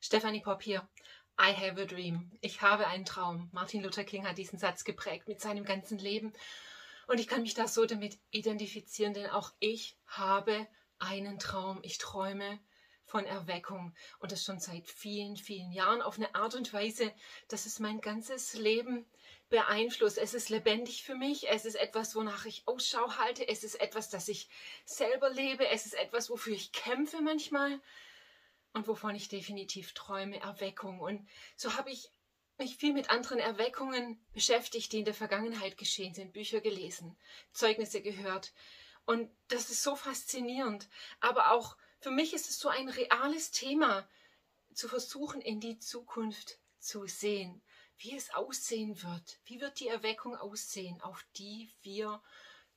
Stephanie Popp hier. I have a dream. Ich habe einen Traum. Martin Luther King hat diesen Satz geprägt mit seinem ganzen Leben. Und ich kann mich da so damit identifizieren, denn auch ich habe einen Traum. Ich träume von Erweckung und das schon seit vielen, vielen Jahren auf eine Art und Weise, dass es mein ganzes Leben beeinflusst. Es ist lebendig für mich, es ist etwas, wonach ich Ausschau halte, es ist etwas, das ich selber lebe, es ist etwas, wofür ich kämpfe manchmal und wovon ich definitiv träume, Erweckung. Und so habe ich mich viel mit anderen Erweckungen beschäftigt, die in der Vergangenheit geschehen sind, Bücher gelesen, Zeugnisse gehört. Und das ist so faszinierend. Aber auch für mich ist es so ein reales Thema, zu versuchen, in die Zukunft zu sehen, wie es aussehen wird. Wie wird die Erweckung aussehen, auf die wir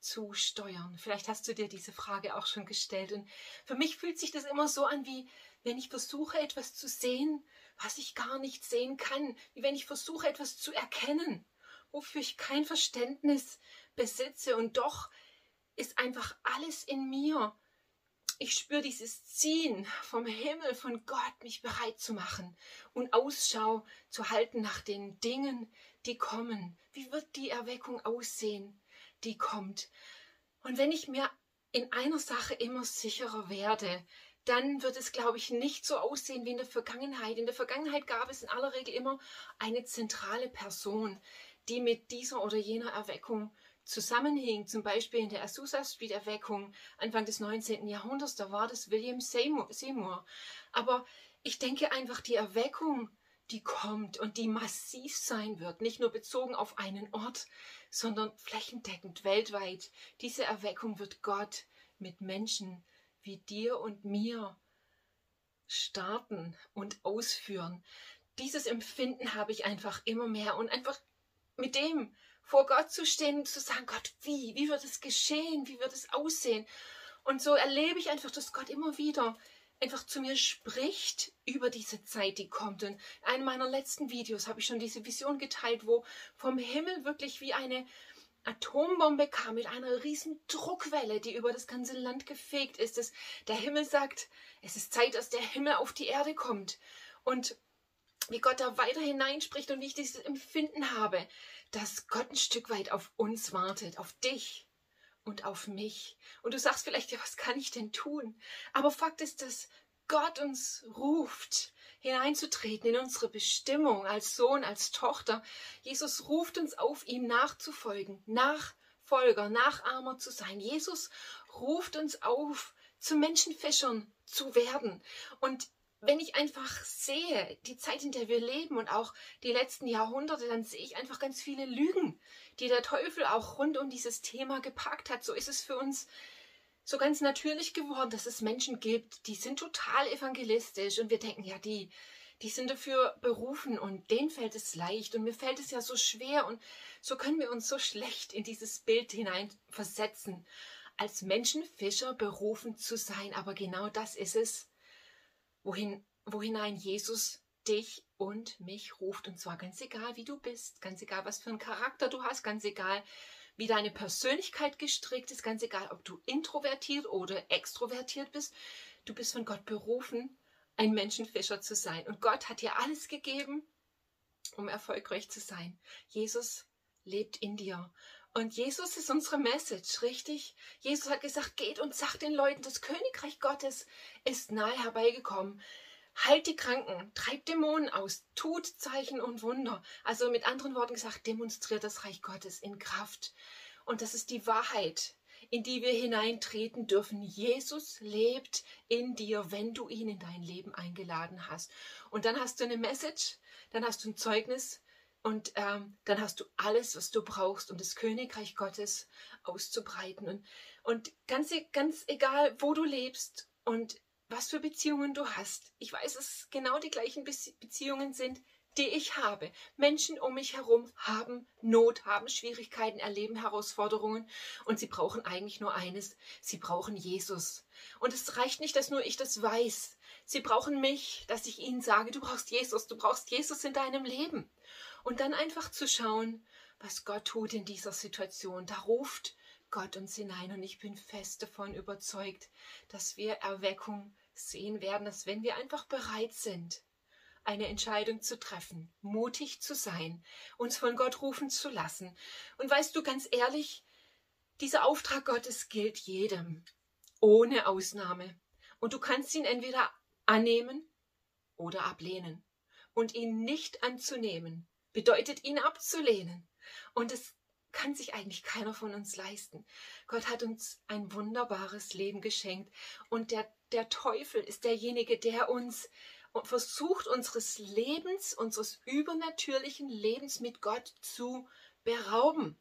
zusteuern? Vielleicht hast du dir diese Frage auch schon gestellt. Und für mich fühlt sich das immer so an, wie wenn ich versuche, etwas zu sehen, was ich gar nicht sehen kann, wie wenn ich versuche, etwas zu erkennen, wofür ich kein Verständnis besitze. Und doch ist einfach alles in mir. Ich spüre dieses Ziehen vom Himmel, von Gott, mich bereit zu machen und Ausschau zu halten nach den Dingen, die kommen. Wie wird die Erweckung aussehen, die kommt? Und wenn ich mir in einer Sache immer sicherer werde, dann wird es, glaube ich, nicht so aussehen wie in der Vergangenheit. In der Vergangenheit gab es in aller Regel immer eine zentrale Person, die mit dieser oder jener Erweckung zusammenhing. Zum Beispiel in der Azusa Street Erweckung Anfang des 19. Jahrhunderts, da war das William Seymour. Aber ich denke einfach, die Erweckung, die kommt und die massiv sein wird, nicht nur bezogen auf einen Ort, sondern flächendeckend weltweit. Diese Erweckung wird Gott mit Menschen wie dir und mir starten und ausführen. Dieses Empfinden habe ich einfach immer mehr und einfach mit dem vor Gott zu stehen und zu sagen, Gott, wie, wie wird es geschehen, wie wird es aussehen? Und so erlebe ich einfach, dass Gott immer wieder einfach zu mir spricht über diese Zeit, die kommt. Und in einem meiner letzten Videos habe ich schon diese Vision geteilt, wo vom Himmel wirklich wie eine Atombombe kam mit einer riesen Druckwelle, die über das ganze Land gefegt ist. Dass der Himmel sagt, es ist Zeit, dass der Himmel auf die Erde kommt. Und wie Gott da weiter hineinspricht und wie ich dieses Empfinden habe, dass Gott ein Stück weit auf uns wartet, auf dich und auf mich. Und du sagst vielleicht, ja, was kann ich denn tun? Aber Fakt ist, dass Gott uns ruft hineinzutreten in unsere Bestimmung als Sohn, als Tochter. Jesus ruft uns auf, ihm nachzufolgen, Nachfolger, Nachahmer zu sein. Jesus ruft uns auf, zu Menschenfischern zu werden. Und wenn ich einfach sehe, die Zeit, in der wir leben und auch die letzten Jahrhunderte, dann sehe ich einfach ganz viele Lügen, die der Teufel auch rund um dieses Thema gepackt hat. So ist es für uns so ganz natürlich geworden, dass es Menschen gibt, die sind total evangelistisch und wir denken, ja, die, die sind dafür berufen und denen fällt es leicht und mir fällt es ja so schwer und so können wir uns so schlecht in dieses Bild hineinversetzen, als Menschenfischer berufen zu sein. Aber genau das ist es, wohin, wohinein Jesus dich und mich ruft. Und zwar ganz egal, wie du bist, ganz egal, was für einen Charakter du hast, ganz egal, wie deine Persönlichkeit gestrickt ist, ganz egal, ob du introvertiert oder extrovertiert bist. Du bist von Gott berufen, ein Menschenfischer zu sein. Und Gott hat dir alles gegeben, um erfolgreich zu sein. Jesus lebt in dir. Und Jesus ist unsere Message, richtig? Jesus hat gesagt, geht und sagt den Leuten, das Königreich Gottes ist nahe herbeigekommen. Heilt die Kranken, treibt Dämonen aus, tut Zeichen und Wunder. Also mit anderen Worten gesagt, demonstriert das Reich Gottes in Kraft. Und das ist die Wahrheit, in die wir hineintreten dürfen. Jesus lebt in dir, wenn du ihn in dein Leben eingeladen hast. Und dann hast du eine Message, dann hast du ein Zeugnis und ähm, dann hast du alles, was du brauchst, um das Königreich Gottes auszubreiten. Und, und ganz, e-, ganz egal, wo du lebst und was für Beziehungen du hast. Ich weiß, es genau die gleichen Beziehungen sind, die ich habe. Menschen um mich herum haben Not, haben Schwierigkeiten, erleben Herausforderungen und sie brauchen eigentlich nur eines. Sie brauchen Jesus. Und es reicht nicht, dass nur ich das weiß. Sie brauchen mich, dass ich ihnen sage, du brauchst Jesus, du brauchst Jesus in deinem Leben. Und dann einfach zu schauen, was Gott tut in dieser Situation. Da ruft Gott uns hinein und ich bin fest davon überzeugt, dass wir Erweckung sehen werden, dass wenn wir einfach bereit sind eine Entscheidung zu treffen, mutig zu sein, uns von Gott rufen zu lassen. Und weißt du ganz ehrlich, dieser Auftrag Gottes gilt jedem, ohne Ausnahme. Und du kannst ihn entweder annehmen oder ablehnen. Und ihn nicht anzunehmen, bedeutet ihn abzulehnen. Und es kann sich eigentlich keiner von uns leisten. Gott hat uns ein wunderbares Leben geschenkt. Und der, der Teufel ist derjenige, der uns versucht, unseres Lebens, unseres übernatürlichen Lebens mit Gott zu berauben.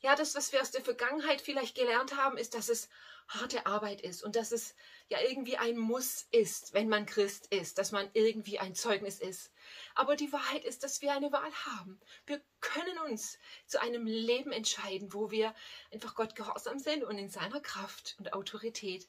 Ja, das, was wir aus der Vergangenheit vielleicht gelernt haben, ist, dass es harte Arbeit ist und dass es ja irgendwie ein Muss ist, wenn man Christ ist, dass man irgendwie ein Zeugnis ist. Aber die Wahrheit ist, dass wir eine Wahl haben. Wir können uns zu einem Leben entscheiden, wo wir einfach Gott gehorsam sind und in seiner Kraft und Autorität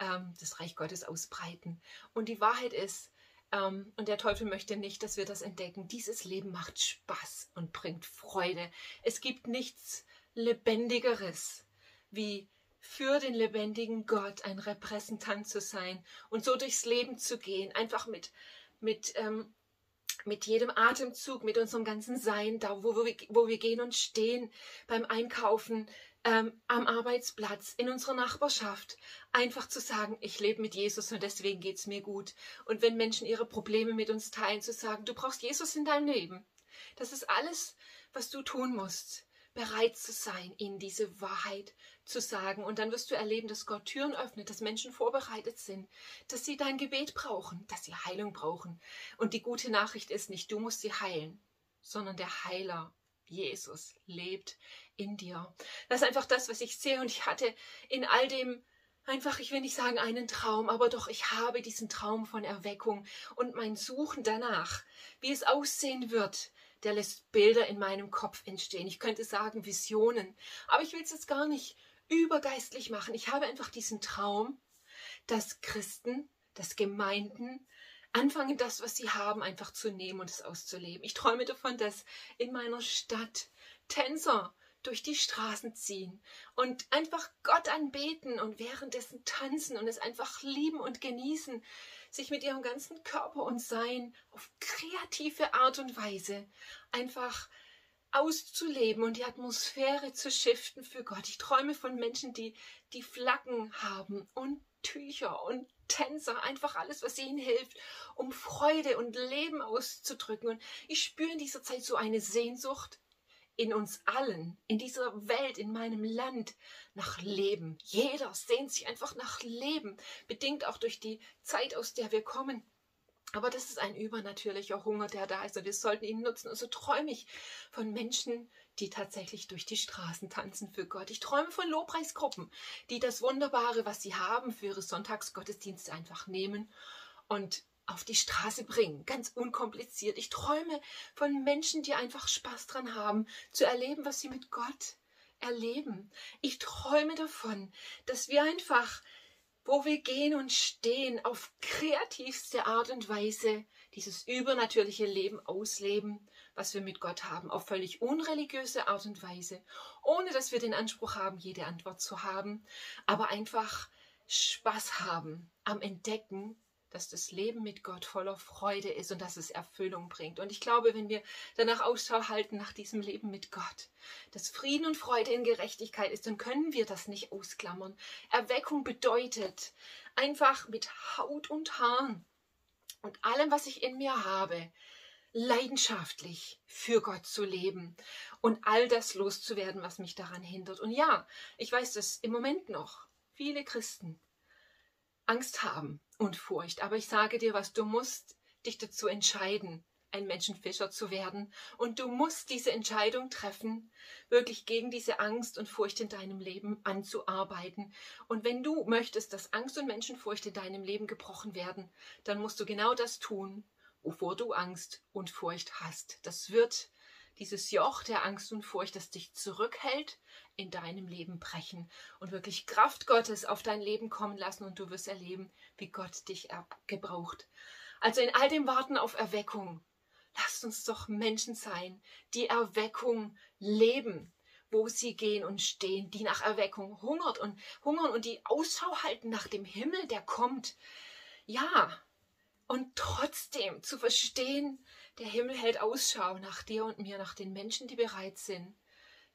ähm, das Reich Gottes ausbreiten. Und die Wahrheit ist, ähm, und der Teufel möchte nicht, dass wir das entdecken. Dieses Leben macht Spaß und bringt Freude. Es gibt nichts Lebendigeres wie für den lebendigen Gott ein Repräsentant zu sein und so durchs Leben zu gehen, einfach mit, mit, ähm, mit jedem Atemzug, mit unserem ganzen Sein, da wo wir, wo wir gehen und stehen, beim Einkaufen, ähm, am Arbeitsplatz, in unserer Nachbarschaft, einfach zu sagen, ich lebe mit Jesus und deswegen geht es mir gut. Und wenn Menschen ihre Probleme mit uns teilen, zu sagen, du brauchst Jesus in deinem Leben. Das ist alles, was du tun musst bereit zu sein, ihnen diese Wahrheit zu sagen. Und dann wirst du erleben, dass Gott Türen öffnet, dass Menschen vorbereitet sind, dass sie dein Gebet brauchen, dass sie Heilung brauchen. Und die gute Nachricht ist nicht, du musst sie heilen, sondern der Heiler, Jesus, lebt in dir. Das ist einfach das, was ich sehe. Und ich hatte in all dem einfach, ich will nicht sagen einen Traum, aber doch, ich habe diesen Traum von Erweckung und mein Suchen danach, wie es aussehen wird, der lässt Bilder in meinem Kopf entstehen. Ich könnte sagen Visionen, aber ich will es jetzt gar nicht übergeistlich machen. Ich habe einfach diesen Traum, dass Christen, dass Gemeinden anfangen, das, was sie haben, einfach zu nehmen und es auszuleben. Ich träume davon, dass in meiner Stadt Tänzer durch die Straßen ziehen und einfach Gott anbeten und währenddessen tanzen und es einfach lieben und genießen, sich mit ihrem ganzen Körper und Sein auf kreative Art und Weise einfach auszuleben und die Atmosphäre zu shiften für Gott. Ich träume von Menschen, die die Flaggen haben und Tücher und Tänzer, einfach alles, was ihnen hilft, um Freude und Leben auszudrücken. Und ich spüre in dieser Zeit so eine Sehnsucht in uns allen, in dieser Welt, in meinem Land nach Leben. Jeder sehnt sich einfach nach Leben, bedingt auch durch die Zeit, aus der wir kommen. Aber das ist ein übernatürlicher Hunger, der da ist und wir sollten ihn nutzen. Und so träume ich von Menschen, die tatsächlich durch die Straßen tanzen für Gott. Ich träume von Lobpreisgruppen, die das Wunderbare, was sie haben, für ihre Sonntagsgottesdienste einfach nehmen und auf die Straße bringen, ganz unkompliziert. Ich träume von Menschen, die einfach Spaß dran haben, zu erleben, was sie mit Gott erleben. Ich träume davon, dass wir einfach, wo wir gehen und stehen, auf kreativste Art und Weise dieses übernatürliche Leben ausleben, was wir mit Gott haben, auf völlig unreligiöse Art und Weise, ohne dass wir den Anspruch haben, jede Antwort zu haben, aber einfach Spaß haben am Entdecken dass das Leben mit Gott voller Freude ist und dass es Erfüllung bringt. Und ich glaube, wenn wir danach Ausschau halten nach diesem Leben mit Gott, dass Frieden und Freude in Gerechtigkeit ist, dann können wir das nicht ausklammern. Erweckung bedeutet einfach mit Haut und Haaren und allem, was ich in mir habe, leidenschaftlich für Gott zu leben und all das loszuwerden, was mich daran hindert. Und ja, ich weiß dass im Moment noch. Viele Christen Angst haben und Furcht. Aber ich sage dir was, du musst dich dazu entscheiden, ein Menschenfischer zu werden. Und du musst diese Entscheidung treffen, wirklich gegen diese Angst und Furcht in deinem Leben anzuarbeiten. Und wenn du möchtest, dass Angst und Menschenfurcht in deinem Leben gebrochen werden, dann musst du genau das tun, wovor du Angst und Furcht hast. Das wird dieses Joch der Angst und Furcht, das dich zurückhält, in deinem Leben brechen und wirklich Kraft Gottes auf dein Leben kommen lassen und du wirst erleben, wie Gott dich gebraucht. Also in all dem Warten auf Erweckung, lasst uns doch Menschen sein, die Erweckung leben, wo sie gehen und stehen, die nach Erweckung hungert und hungern und die Ausschau halten nach dem Himmel, der kommt. Ja, Und trotzdem zu verstehen, der Himmel hält Ausschau nach dir und mir, nach den Menschen, die bereit sind,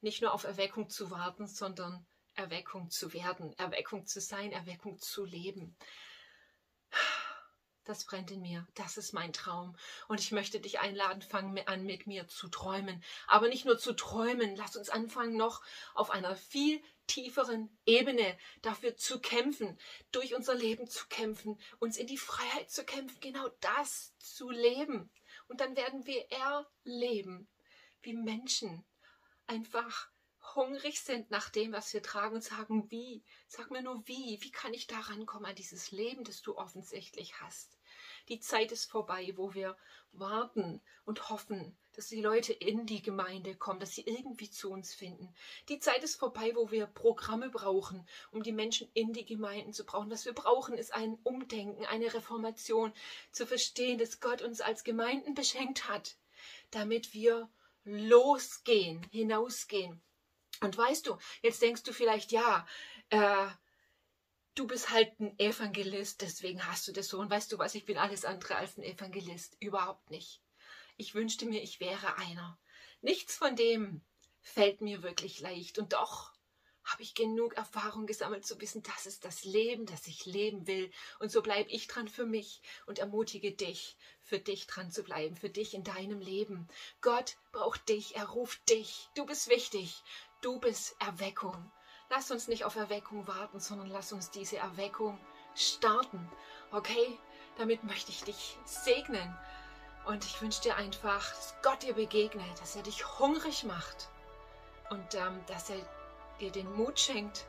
nicht nur auf Erweckung zu warten, sondern Erweckung zu werden, Erweckung zu sein, Erweckung zu leben. Das brennt in mir. Das ist mein Traum. Und ich möchte dich einladen, fang an, mit mir zu träumen. Aber nicht nur zu träumen. Lass uns anfangen, noch auf einer viel tieferen Ebene dafür zu kämpfen, durch unser Leben zu kämpfen, uns in die Freiheit zu kämpfen, genau das zu leben. Und dann werden wir erleben, wie Menschen einfach hungrig sind nach dem, was wir tragen und sagen, wie? Sag mir nur wie. Wie kann ich da rankommen an dieses Leben, das du offensichtlich hast? Die Zeit ist vorbei, wo wir warten und hoffen, dass die Leute in die Gemeinde kommen, dass sie irgendwie zu uns finden. Die Zeit ist vorbei, wo wir Programme brauchen, um die Menschen in die Gemeinden zu brauchen. Was wir brauchen, ist ein Umdenken, eine Reformation, zu verstehen, dass Gott uns als Gemeinden beschenkt hat, damit wir losgehen, hinausgehen. Und weißt du, jetzt denkst du vielleicht, ja, äh, du bist halt ein Evangelist, deswegen hast du das so. Und weißt du was, ich bin alles andere als ein Evangelist. Überhaupt nicht. Ich wünschte mir, ich wäre einer. Nichts von dem fällt mir wirklich leicht. Und doch habe ich genug Erfahrung gesammelt zu wissen, das ist das Leben, das ich leben will. Und so bleibe ich dran für mich und ermutige dich, für dich dran zu bleiben, für dich in deinem Leben. Gott braucht dich, er ruft dich. Du bist wichtig. Du bist Erweckung. Lass uns nicht auf Erweckung warten, sondern lass uns diese Erweckung starten. Okay? Damit möchte ich dich segnen. Und ich wünsche dir einfach, dass Gott dir begegnet, dass er dich hungrig macht und ähm, dass er dir den Mut schenkt,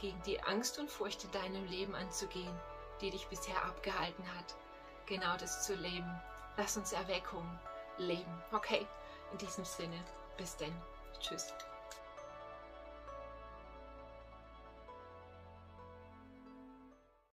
gegen die Angst und Furcht in deinem Leben anzugehen, die dich bisher abgehalten hat, genau das zu leben. Lass uns Erweckung leben. Okay? In diesem Sinne, bis denn. Tschüss.